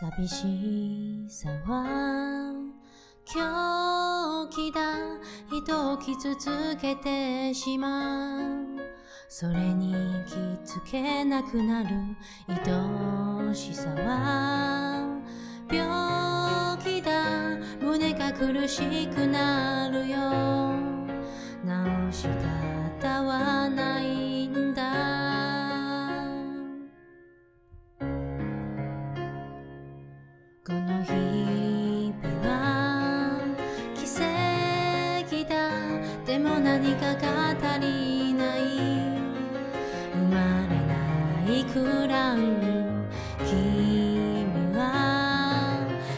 寂しさは狂気だ人を伤つけてしまう。それに気づけなくなる。爱しさは病気だ。胸が苦しくなるよ。治し方はない。が足りない生まれないくらい君は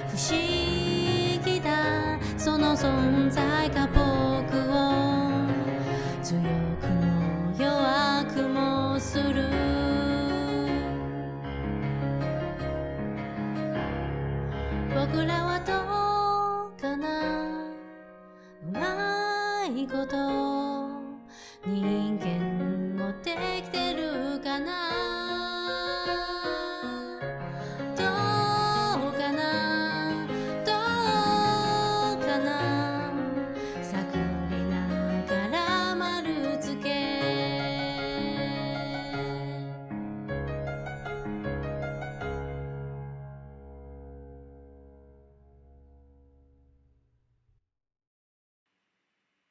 不思议だその存在が仆を强くも弱くもする仆らはどうかなうまいこと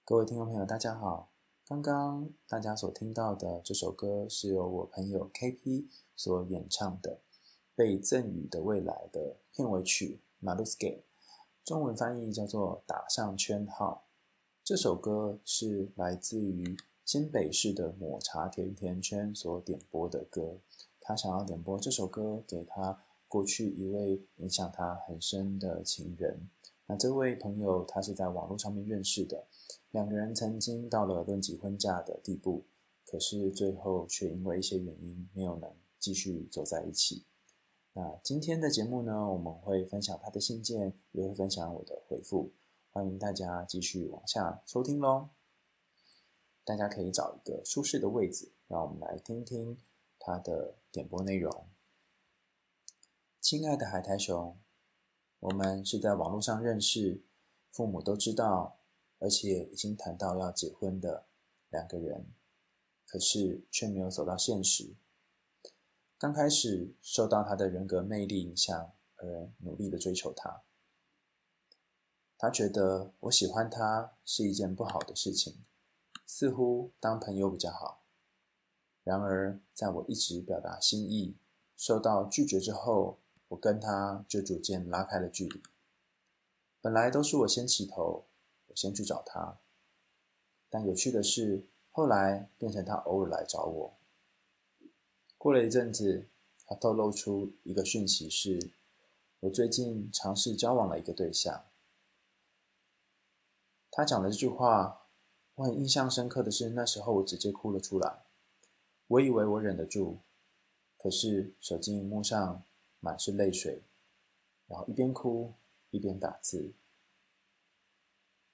各位听众朋友，大家好。刚刚大家所听到的这首歌是由我朋友 KP 所演唱的《被赠予的未来》的片尾曲《Marusuke》，中文翻译叫做“打上圈号”。这首歌是来自于新北市的抹茶甜甜圈所点播的歌。他想要点播这首歌给他过去一位影响他很深的情人。那这位朋友他是在网络上面认识的。两个人曾经到了论及婚嫁的地步，可是最后却因为一些原因没有能继续走在一起。那今天的节目呢，我们会分享他的信件，也会分享我的回复，欢迎大家继续往下收听喽。大家可以找一个舒适的位置，让我们来听听他的点播内容。亲爱的海苔熊，我们是在网络上认识，父母都知道。而且已经谈到要结婚的两个人，可是却没有走到现实。刚开始受到他的人格魅力影响，而努力的追求他。他觉得我喜欢他是一件不好的事情，似乎当朋友比较好。然而，在我一直表达心意，受到拒绝之后，我跟他就逐渐拉开了距离。本来都是我先起头。我先去找他，但有趣的是，后来变成他偶尔来找我。过了一阵子，他透露出一个讯息是：我最近尝试交往了一个对象。他讲的这句话，我很印象深刻的是，那时候我直接哭了出来。我以为我忍得住，可是手机荧幕上满是泪水，然后一边哭一边打字。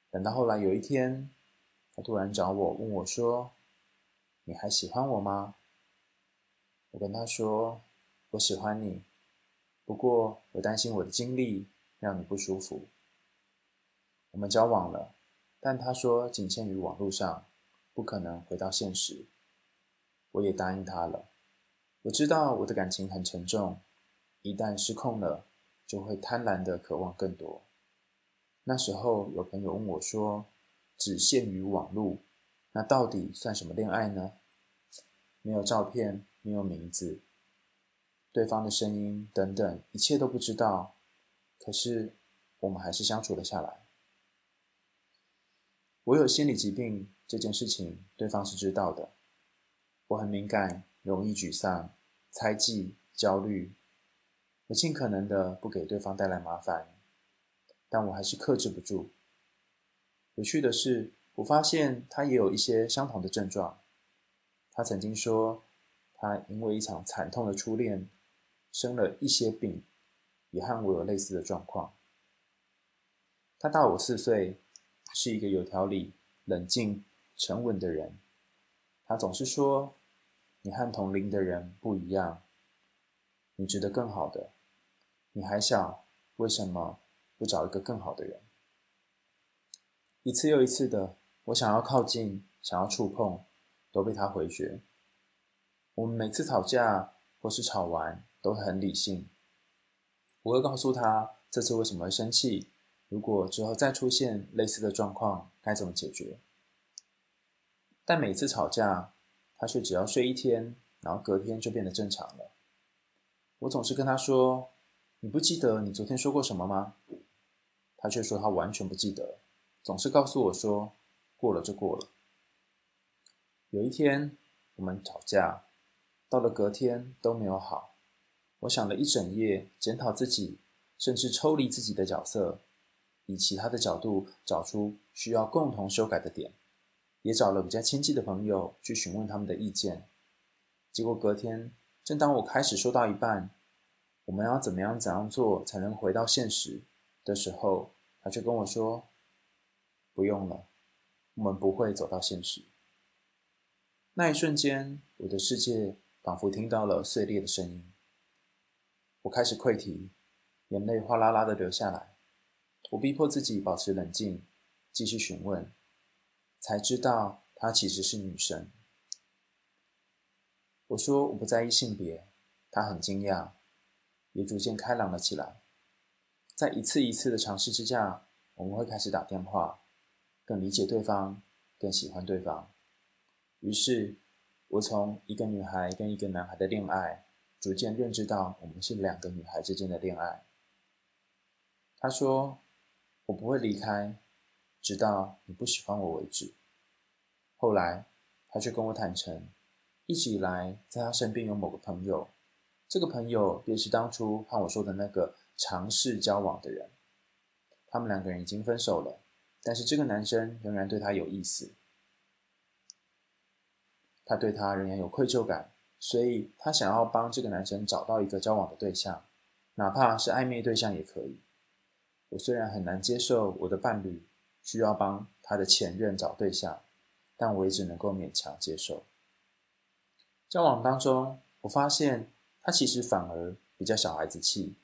等到后来有一天，他突然找我，问我说：“你还喜欢我吗？”我跟他说：“我喜欢你，不过我担心我的经历让你不舒服。”我们交往了，但他说仅限于网络上，不可能回到现实。我也答应他了。我知道我的感情很沉重，一旦失控了，就会贪婪的渴望更多。那时候有朋友问我说：“只限于网络，那到底算什么恋爱呢？没有照片，没有名字，对方的声音等等，一切都不知道。可是我们还是相处了下来。我有心理疾病这件事情，对方是知道的。我很敏感，容易沮丧、猜忌、焦虑。我尽可能的不给对方带来麻烦。”但我还是克制不住。有趣的是，我发现他也有一些相同的症状。他曾经说，他因为一场惨痛的初恋，生了一些病，也和我有类似的状况。他大我四岁，是一个有条理、冷静、沉稳的人。他总是说：“你和同龄的人不一样，你值得更好的。”你还小，为什么不找一个更好的人？一次又一次的，我想要靠近，想要触碰，都被他回绝。我们每次吵架或是吵完，都很理性。我会告诉他这次为什么会生气，如果之后再出现类似的状况，该怎么解决。但每次吵架，他却只要睡一天，然后隔天就变得正常了。我总是跟他说：“你不记得你昨天说过什么吗？”他却说他完全不记得，总是告诉我说：“过了就过了。”有一天我们吵架，到了隔天都没有好。我想了一整夜，检讨自己，甚至抽离自己的角色，以其他的角度找出需要共同修改的点，也找了比较亲近的朋友去询问他们的意见。结果隔天，正当我开始说到一半，我们要怎么样怎样做才能回到现实的时候，他却跟我说：“不用了，我们不会走到现实。”那一瞬间，我的世界仿佛听到了碎裂的声音。我开始溃堤，眼泪哗啦啦的流下来。我逼迫自己保持冷静，继续询问，才知道她其实是女生。我说我不在意性别，她很惊讶，也逐渐开朗了起来。在一次一次的尝试之下，我们会开始打电话，更理解对方，更喜欢对方。于是，我从一个女孩跟一个男孩的恋爱，逐渐认知到我们是两个女孩之间的恋爱。他说：“我不会离开，直到你不喜欢我为止。”后来，他却跟我坦诚。一直以来，在他身边有某个朋友，这个朋友便是当初和我说的那个尝试交往的人。他们两个人已经分手了，但是这个男生仍然对他有意思，他对他仍然有愧疚感，所以他想要帮这个男生找到一个交往的对象，哪怕是暧昧对象也可以。我虽然很难接受我的伴侣需要帮他的前任找对象，但我也只能够勉强接受。交往当中，我发现他其实反而比较小孩子气。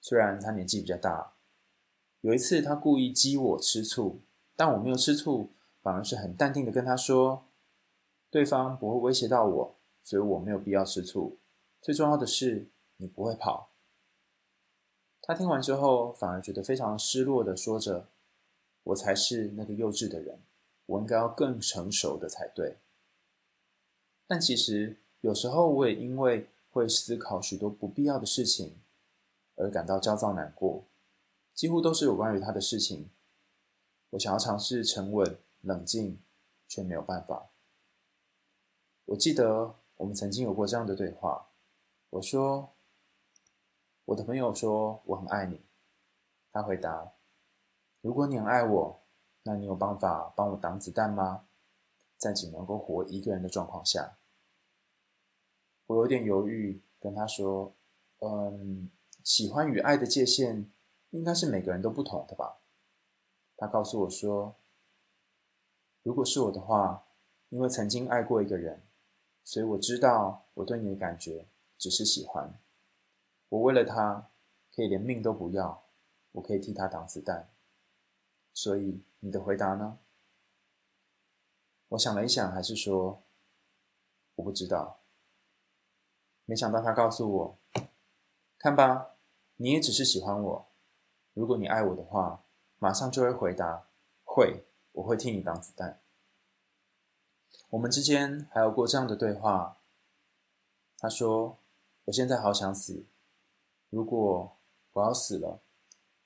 虽然他年纪比较大，有一次他故意激我吃醋，但我没有吃醋，反而是很淡定的跟他说，对方不会威胁到我，所以我没有必要吃醋。最重要的是，你不会跑。他听完之后，反而觉得非常失落的说着，我才是那个幼稚的人，我应该要更成熟的才对。但其实有时候我也因为会思考许多不必要的事情而感到焦躁难过，几乎都是有关于他的事情。我想要尝试沉稳冷静，却没有办法。我记得我们曾经有过这样的对话。我说：“我的朋友说我很爱你。”他回答：“如果你很爱我，那你有办法帮我挡子弹吗？”在只能够活一个人的状况下，我有点犹豫，跟他说：“嗯，喜欢与爱的界限应该是每个人都不同的吧？”他告诉我说：“如果是我的话，因为曾经爱过一个人，所以我知道我对你的感觉只是喜欢。我为了他可以连命都不要，我可以替他挡子弹。所以你的回答呢？”我想了一想，还是说我不知道。没想到他告诉我：“看吧，你也只是喜欢我。如果你爱我的话，马上就会回答会，我会替你挡子弹。”我们之间还有过这样的对话。他说：“我现在好想死。如果我要死了，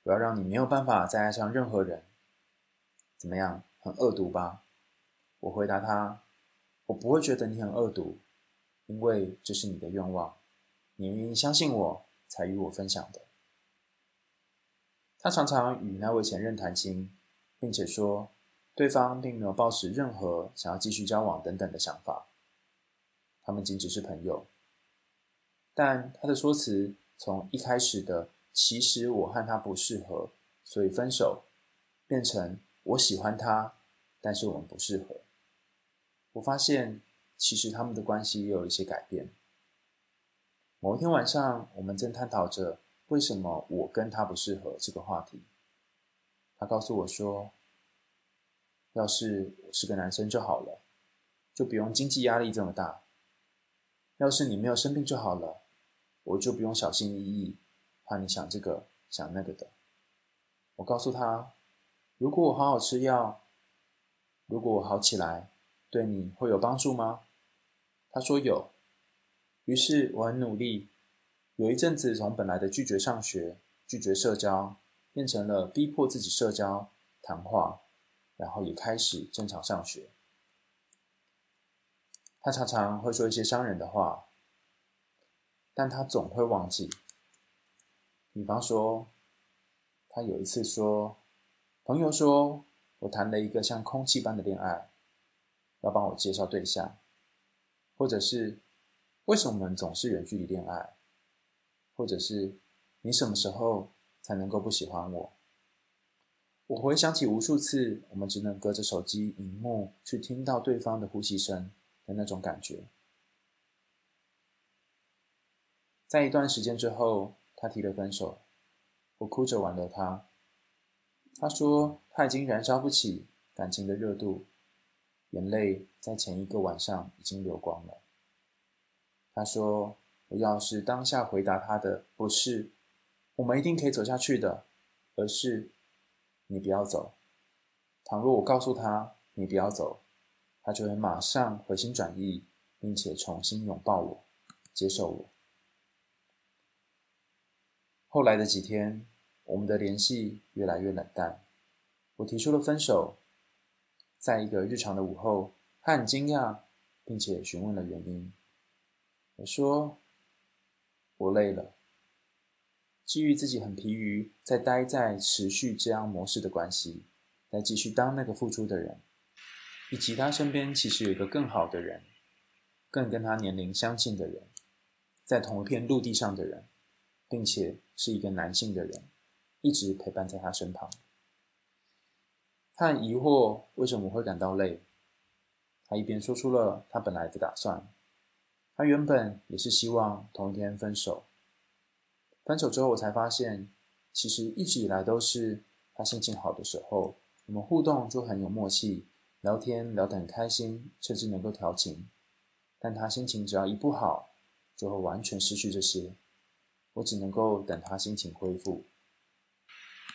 我要让你没有办法再爱上任何人。怎么样？很恶毒吧？”我回答他：“我不会觉得你很恶毒，因为这是你的愿望，你愿意相信我才与我分享的。”他常常与那位前任谈心，并且说对方并没有抱持任何想要继续交往等等的想法，他们仅只是朋友。但他的说辞从一开始的“其实我和他不适合，所以分手”，变成“我喜欢他，但是我们不适合”。我发现，其实他们的关系也有一些改变。某一天晚上，我们正探讨着为什么我跟他不适合这个话题。他告诉我说，要是我是个男生就好了，就不用经济压力这么大。要是你没有生病就好了，我就不用小心翼翼，怕你想这个想那个的。我告诉他，如果我好好吃药，如果我好起来，对你会有帮助吗？他说有。于是我很努力，有一阵子从本来的拒绝上学、拒绝社交，变成了逼迫自己社交、谈话，然后也开始正常上学。他常常会说一些伤人的话，但他总会忘记。比方说，他有一次说，朋友说我谈了一个像空气般的恋爱，要帮我介绍对象，或者是为什么我们总是远距离恋爱，或者是你什么时候才能够不喜欢我？我回想起无数次，我们只能隔着手机荧幕去听到对方的呼吸声。的那种感觉，在一段时间之后，他提了分手，我哭着挽留他。他说他已经燃烧不起感情的热度，眼泪在前一个晚上已经流光了。他说我要是当下回答他的不是“我们一定可以走下去的”，而是“你不要走”。倘若我告诉他“你不要走”，他就会马上回心转意，并且重新拥抱我，接受我。后来的几天，我们的联系越来越冷淡。我提出了分手，在一个日常的午后，他很惊讶，并且询问了原因。我说：“我累了，基于自己很疲于再待在持续这样模式的关系，再继续当那个付出的人。”以及他身边其实有一个更好的人，更跟他年龄相近的人，在同一片陆地上的人，并且是一个男性的人，一直陪伴在他身旁。他很疑惑为什么会感到累，他一边说出了他本来的打算，他原本也是希望同一天分手。分手之后，我才发现，其实一直以来都是他心情好的时候，我们互动就很有默契。聊天聊得很开心，甚至能够调情，但他心情只要一不好，就会完全失去这些。我只能够等他心情恢复，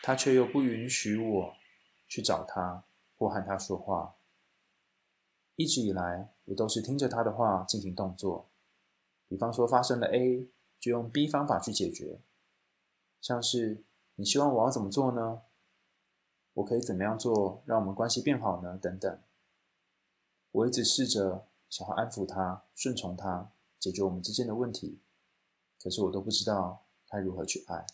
他却又不允许我去找他或和他说话。一直以来，我都是听着他的话进行动作，比方说发生了 A，就用 B 方法去解决，像是你希望我要怎么做呢？我可以怎么样做，让我们关系变好呢？等等，我一直试着想要安抚他、顺从他，解决我们之间的问题，可是我都不知道该如何去爱。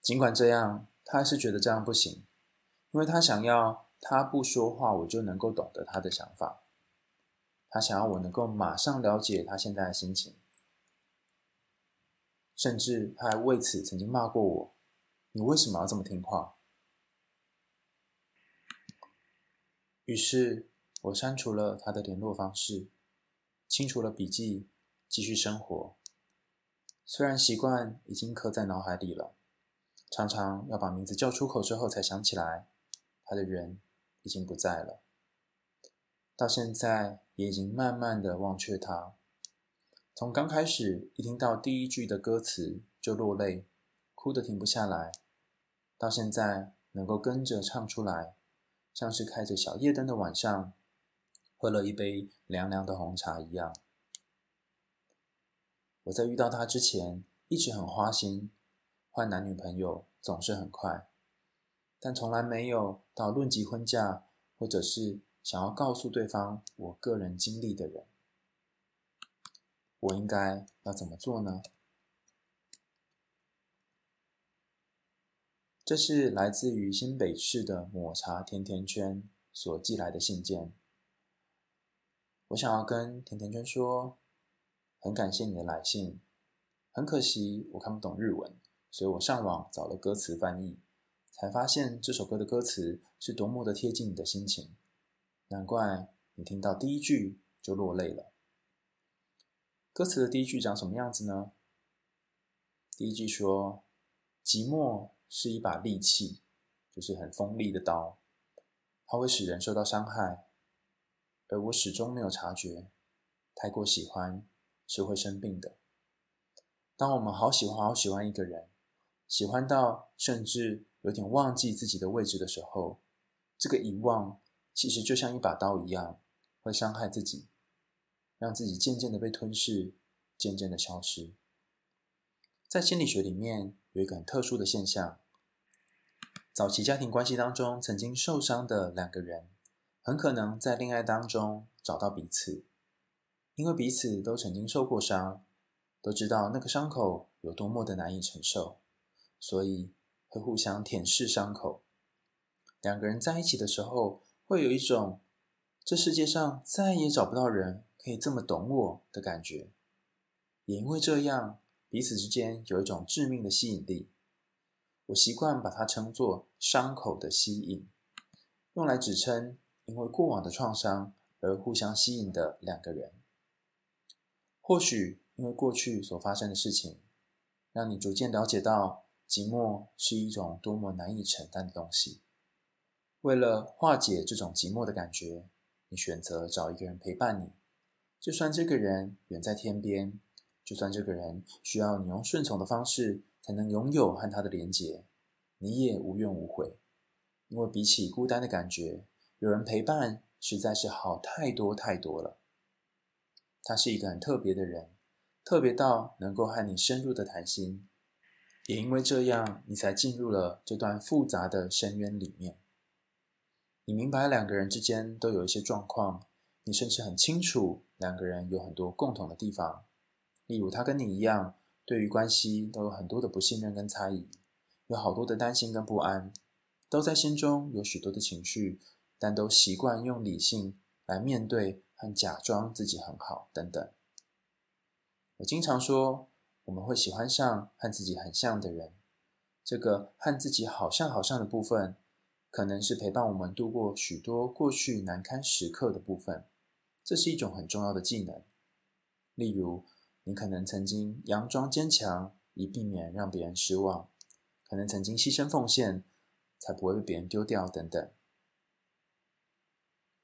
尽管这样，他还是觉得这样不行，因为他想要他不说话，我就能够懂得他的想法。他想要我能够马上了解他现在的心情，甚至他还为此曾经骂过我。你为什么要这么听话？于是我删除了他的联络方式，清除了笔记，继续生活。虽然习惯已经刻在脑海里了，常常要把名字叫出口之后才想起来，他的人已经不在了。到现在也已经慢慢的忘却他。从刚开始一听到第一句的歌词就落泪，哭得停不下来。到现在能够跟着唱出来，像是开着小夜灯的晚上，喝了一杯凉凉的红茶一样。我在遇到他之前一直很花心，换男女朋友总是很快，但从来没有到论及婚嫁，或者是想要告诉对方我个人经历的人。我应该要怎么做呢？这是来自于新北市的抹茶甜甜圈所寄来的信件。我想要跟甜甜圈说，很感谢你的来信。很可惜我看不懂日文，所以我上网找了歌词翻译，才发现这首歌的歌词是多么的贴近你的心情。难怪你听到第一句就落泪了。歌词的第一句长什么样子呢？第一句说：“寂寞是一把利器，就是很锋利的刀，它会使人受到伤害，而我始终没有察觉。太过喜欢是会生病的。当我们好喜欢好喜欢一个人，喜欢到甚至有点忘记自己的位置的时候，这个遗忘其实就像一把刀一样，会伤害自己。”让自己渐渐的被吞噬，渐渐的消失。在心理学里面有一个很特殊的现象：早期家庭关系当中曾经受伤的两个人，很可能在恋爱当中找到彼此，因为彼此都曾经受过伤，都知道那个伤口有多么的难以承受，所以会互相舔舐伤口。两个人在一起的时候，会有一种这世界上再也找不到人。可以这么懂我的感觉，也因为这样，彼此之间有一种致命的吸引力。我习惯把它称作“伤口的吸引”，用来指称因为过往的创伤而互相吸引的两个人。或许因为过去所发生的事情，让你逐渐了解到寂寞是一种多么难以承担的东西。为了化解这种寂寞的感觉，你选择找一个人陪伴你。就算这个人远在天边，就算这个人需要你用顺从的方式才能拥有和他的连结，你也无怨无悔，因为比起孤单的感觉，有人陪伴实在是好太多太多了。他是一个很特别的人，特别到能够和你深入的谈心，也因为这样，你才进入了这段复杂的深渊里面。你明白两个人之间都有一些状况。你甚至很清楚，两个人有很多共同的地方，例如他跟你一样，对于关系都有很多的不信任跟猜疑，有好多的担心跟不安，都在心中有许多的情绪，但都习惯用理性来面对和假装自己很好等等。我经常说，我们会喜欢上和自己很像的人，这个和自己好像好像的部分，可能是陪伴我们度过许多过去难堪时刻的部分。这是一种很重要的技能，例如，你可能曾经佯装坚强，以避免让别人失望；可能曾经牺牲奉献，才不会被别人丢掉等等。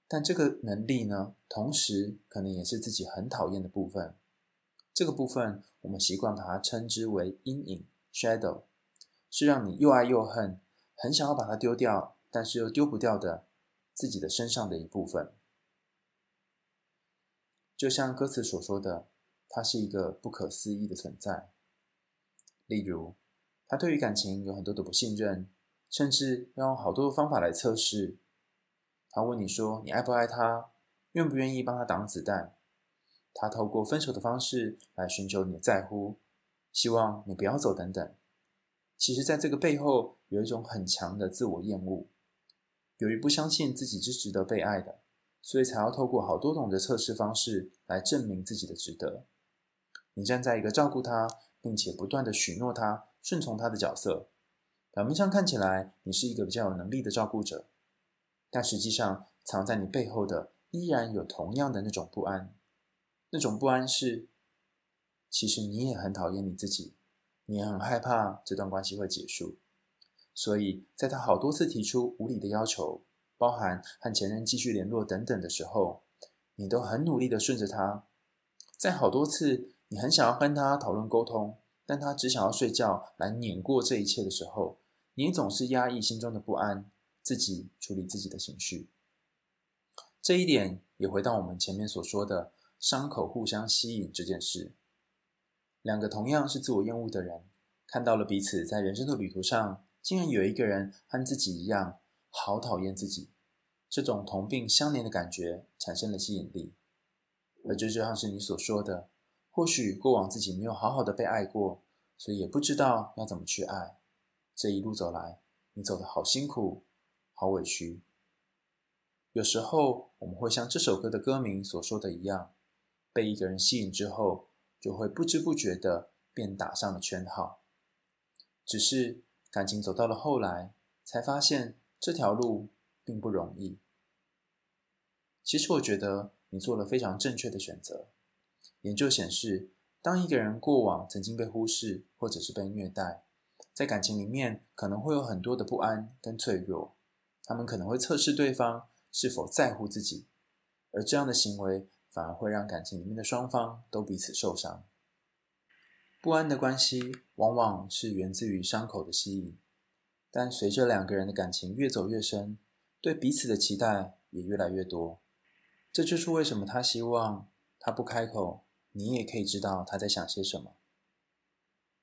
但这个能力呢，同时可能也是自己很讨厌的部分。这个部分，我们习惯把它称之为阴影 （shadow），是让你又爱又恨，很想要把它丢掉，但是又丢不掉的自己的身上的一部分。就像歌词所说的，他是一个不可思议的存在。例如，他对于感情有很多的不信任，甚至要用好多的方法来测试。他问你说：“你爱不爱他？愿不愿意帮他挡子弹？”他透过分手的方式来寻求你的在乎，希望你不要走等等。其实，在这个背后有一种很强的自我厌恶，由于不相信自己是值得被爱的。所以才要透过好多种的测试方式来证明自己的值得。你站在一个照顾他，并且不断的许诺他、顺从他的角色，表面上看起来你是一个比较有能力的照顾者，但实际上藏在你背后的依然有同样的那种不安。那种不安是，其实你也很讨厌你自己，你也很害怕这段关系会结束。所以在他好多次提出无理的要求。包含和前任继续联络等等的时候，你都很努力的顺着他。在好多次你很想要跟他讨论沟通，但他只想要睡觉来碾过这一切的时候，你总是压抑心中的不安，自己处理自己的情绪。这一点也回到我们前面所说的伤口互相吸引这件事。两个同样是自我厌恶的人，看到了彼此在人生的旅途上，竟然有一个人和自己一样。好讨厌自己，这种同病相怜的感觉产生了吸引力，而这就像是你所说的，或许过往自己没有好好的被爱过，所以也不知道要怎么去爱。这一路走来，你走得好辛苦，好委屈。有时候我们会像这首歌的歌名所说的一样，被一个人吸引之后，就会不知不觉的便打上了圈号。只是感情走到了后来，才发现。这条路并不容易。其实我觉得你做了非常正确的选择。研究显示，当一个人过往曾经被忽视，或者是被虐待，在感情里面可能会有很多的不安跟脆弱，他们可能会测试对方是否在乎自己，而这样的行为反而会让感情里面的双方都彼此受伤。不安的关系往往是源自于伤口的吸引，但随着两个人的感情越走越深，对彼此的期待也越来越多。这就是为什么他希望他不开口。你也可以知道他在想些什么。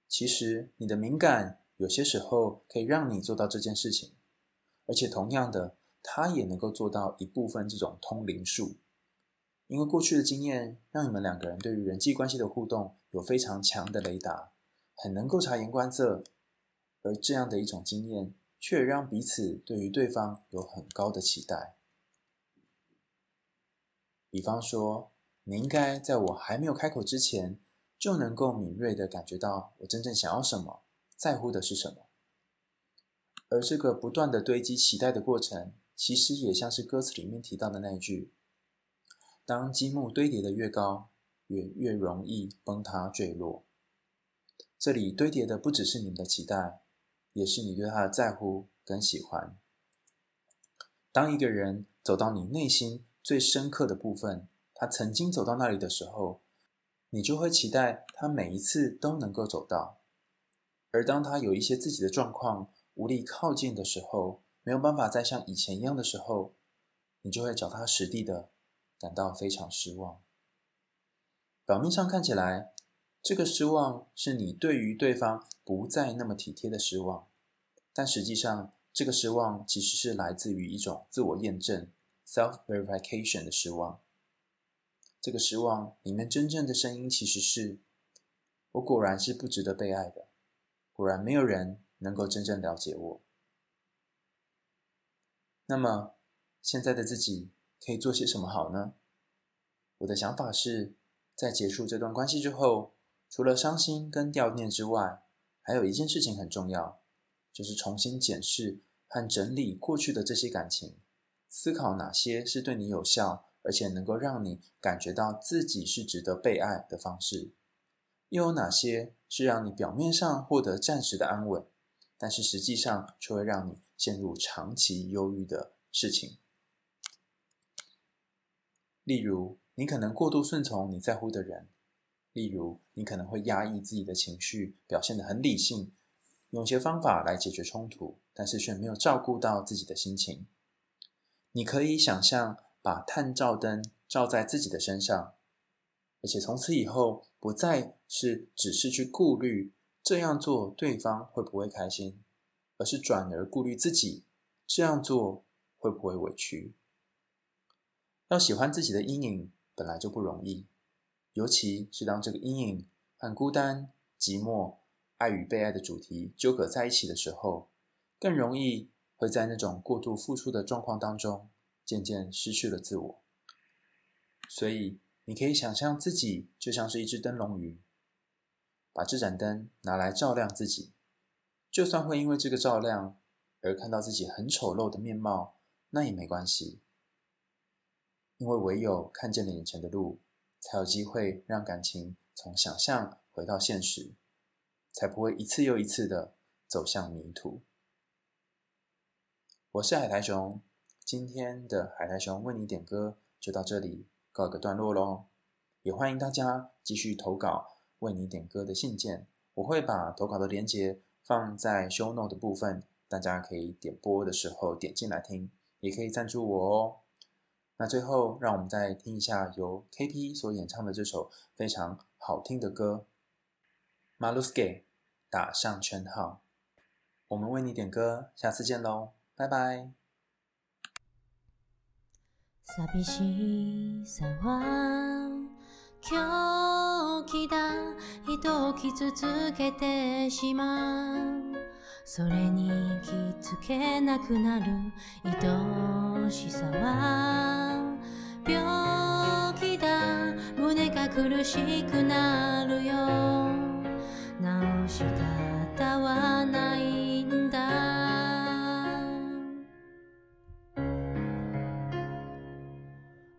其实，你的敏感有些时候可以让你做到这件事情，而且同样的，他也能够做到一部分这种通灵术。因为过去的经验让你们两个人对于人际关系的互动有非常强的雷达，很能够察言观色，而这样的一种经验，却让彼此对于对方有很高的期待。比方说，你应该在我还没有开口之前，就能够敏锐地感觉到我真正想要什么，在乎的是什么。而这个不断的堆积期待的过程，其实也像是歌词里面提到的那一句：当积木堆叠的越高，也越容易崩塌坠落。这里堆叠的不只是你们的期待，也是你对他的在乎跟喜欢。当一个人走到你内心最深刻的部分，他曾经走到那里的时候，你就会期待他每一次都能够走到。而当他有一些自己的状况，无力靠近的时候，没有办法再像以前一样的时候，你就会脚踏实地的感到非常失望。表面上看起来，这个失望是你对于对方不再那么体贴的失望，但实际上，这个失望其实是来自于一种自我验证 （self-verification） 的失望。这个失望里面真正的声音其实是：我果然是不值得被爱的，果然没有人能够真正了解我。那么，现在的自己可以做些什么好呢？我的想法是，在结束这段关系之后，除了伤心跟掉念之外，还有一件事情很重要，就是重新检视和整理过去的这些感情，思考哪些是对你有效。而且能够让你感觉到自己是值得被爱的方式，又有哪些是让你表面上获得暂时的安稳，但是实际上却会让你陷入长期忧郁的事情？例如，你可能过度顺从你在乎的人；例如，你可能会压抑自己的情绪，表现得很理性，用些方法来解决冲突，但是却没有照顾到自己的心情。你可以想象。把探照灯照在自己的身上，而且从此以后不再是只是去顾虑这样做对方会不会开心，而是转而顾虑自己这样做会不会委屈。要喜欢自己的阴影本来就不容易，尤其是当这个阴影和孤单、寂寞、爱与被爱的主题纠葛在一起的时候，更容易会在那种过度付出的状况当中。渐渐失去了自我，所以你可以想象自己就像是一只灯笼鱼，把这盏灯拿来照亮自己。就算会因为这个照亮而看到自己很丑陋的面貌，那也没关系，因为唯有看见了眼前的路，才有机会让感情从想象回到现实，才不会一次又一次的走向迷途。我是海苔熊。今天的海苔熊为你点歌就到这里告一个段落喽，也欢迎大家继续投稿为你点歌的信件，我会把投稿的链接放在 show note 的部分，大家可以点播的时候点进来听，也可以赞助我哦。那最后让我们再听一下由 KP 所演唱的这首非常好听的歌《Maluske》，打上圈号。我们为你点歌，下次见喽，拜拜。寂しさは狂気だ人を伤つけてしまう それに気づけなくなる爱しさは。病気だ。胸が苦しくなるよ。治し方はないんだ。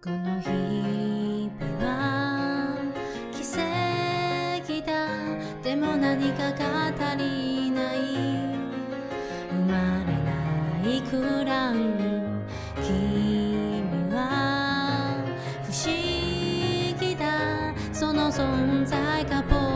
この日々は奇迹何かが足り存在が僕